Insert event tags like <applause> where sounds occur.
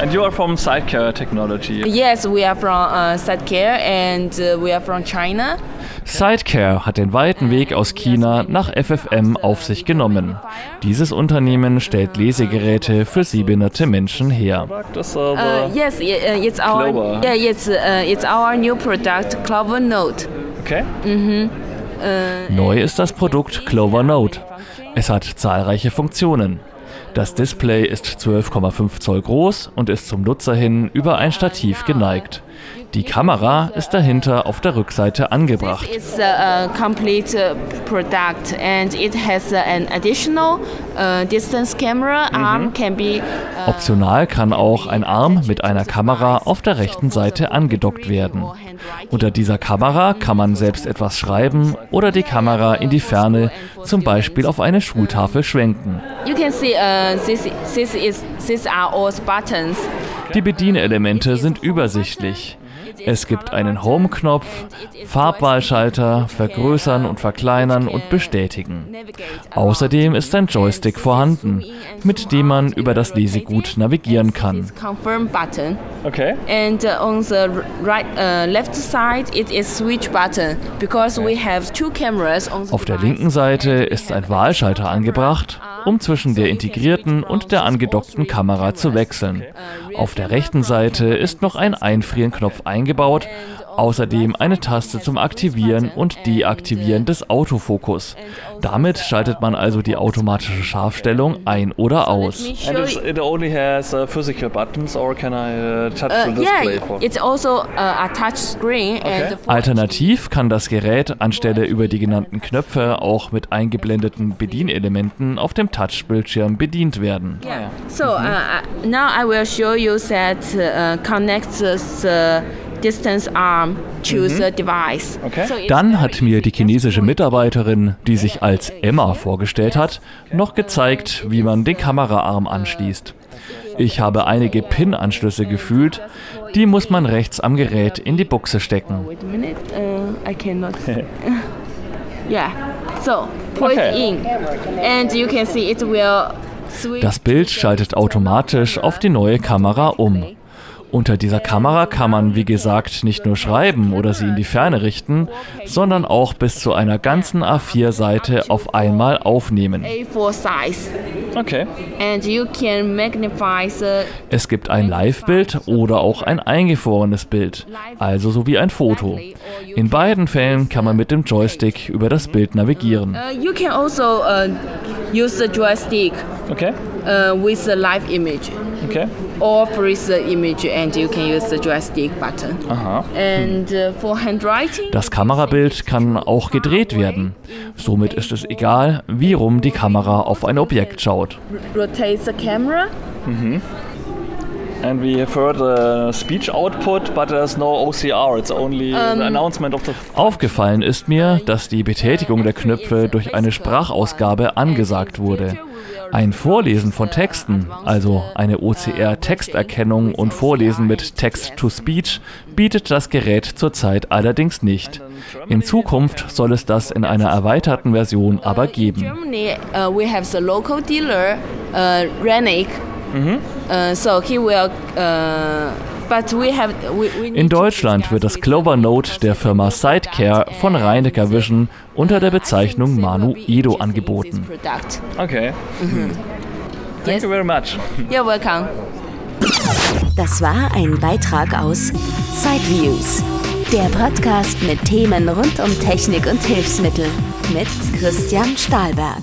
And you are from Sidecare Technology. Yes, we are from uh, Sidecare and uh, we are from China. Sidecare hat den weiten Weg aus China nach FFM auf sich genommen. Dieses Unternehmen stellt Lesegeräte für sehbehinderte Menschen her. Uh, yes, uh, it's our yeah, it's uh, it's our new product, Clover Note. Okay. Neu ist das Produkt Clover Note. Es hat zahlreiche Funktionen. Das Display ist 12,5 Zoll groß und ist zum Nutzer hin über ein Stativ geneigt. Die Kamera ist dahinter auf der Rückseite angebracht. It's a, a complete uh, product and it has uh, an additional uh, distance camera. Arm can be uh, Optional kann auch ein Arm mit einer Kamera auf der rechten Seite angedockt werden. Unter dieser Kamera kann man selbst etwas schreiben oder die Kamera in die Ferne, zum Beispiel auf eine Schultafel schwenken. Uh. Die Bedienelemente sind übersichtlich. Es gibt einen Home-Knopf, Farbwahlschalter, vergrößern und verkleinern und bestätigen. Außerdem ist ein Joystick vorhanden, mit dem man über das Lesegut navigieren kann. Confirm button. Okay. And uh, on the right, uh, left side, it is switch button because we have two cameras on the Auf der linken Seite ist ein Wahlschalter angebracht, um zwischen der integrierten und der angedockten Kamera zu wechseln. Auf der rechten Seite ist noch ein Einfrierenknopf eingebaut, außerdem eine Taste zum Aktivieren und Deaktivieren des Autofokus. Damit schaltet man also die automatische Scharfstellung ein oder aus. Let me And show it's, you. it only has uh, physical buttons, or can I uh, touch Uh, the display yeah, for? it's also uh, a touch screen and for Alternativ kann das Gerät anstelle über die genannten Knöpfe auch mit eingeblendeten Bedienelementen auf dem Touchbildschirm bedient werden. Yeah. So uh, uh, now I will show you that uh, connects the distance arm to the device. Okay. So Dann hat mir die chinesische. Mitarbeiterin, die sich als Emma vorgestellt hat, noch gezeigt, wie man den Kameraarm anschließt. Ich habe einige PIN-Anschlüsse gefühlt, die muss man rechts am Gerät in die Buchse stecken. Wait a minute. Uh, I cannot. <laughs> yeah. So put it in, and you can see it will switch. Das Bild schaltet automatisch auf die neue Kamera um. Unter dieser Kamera kann man, wie gesagt, nicht nur schreiben oder sie in die Ferne richten, sondern auch bis zu einer ganzen A4-Seite auf einmal aufnehmen. A4 size, Okay. Es gibt ein Live-Bild oder auch ein eingefrorenes Bild, also so wie ein Foto. In beiden Fällen kann man mit dem Joystick über das Bild navigieren. Use the joystick Okay. uh, with the live image Okay. or freeze the image and you can use the joystick button. Aha. And uh, for handwriting, Das Kamerabild kann auch gedreht werden. Somit ist es egal, wie rum die Kamera auf ein Objekt schaut. rotate the camera. And we have heard the speech output, but there's no OCR. It's only the announcement of the. Aufgefallen ist mir, dass die Betätigung der Knöpfe durch eine Sprachausgabe angesagt wurde. Ein Vorlesen von Texten, also eine OCR-Texterkennung und Vorlesen mit Text-to-Speech, bietet das Gerät zurzeit allerdings nicht. In Zukunft soll es das in einer erweiterten Version aber geben. Germany, uh, we have the local dealer, uh, Rennick. Uh, so he will, need In Deutschland wird das Clover Note der Firma Sidecare von Reinecker Vision unter der Bezeichnung Manu Edo angeboten. Okay. Thank Yes. you very much. You're welcome. Das war ein Beitrag aus Sideviews, der Podcast mit Themen rund um Technik und Hilfsmittel mit Christian Stahlberg.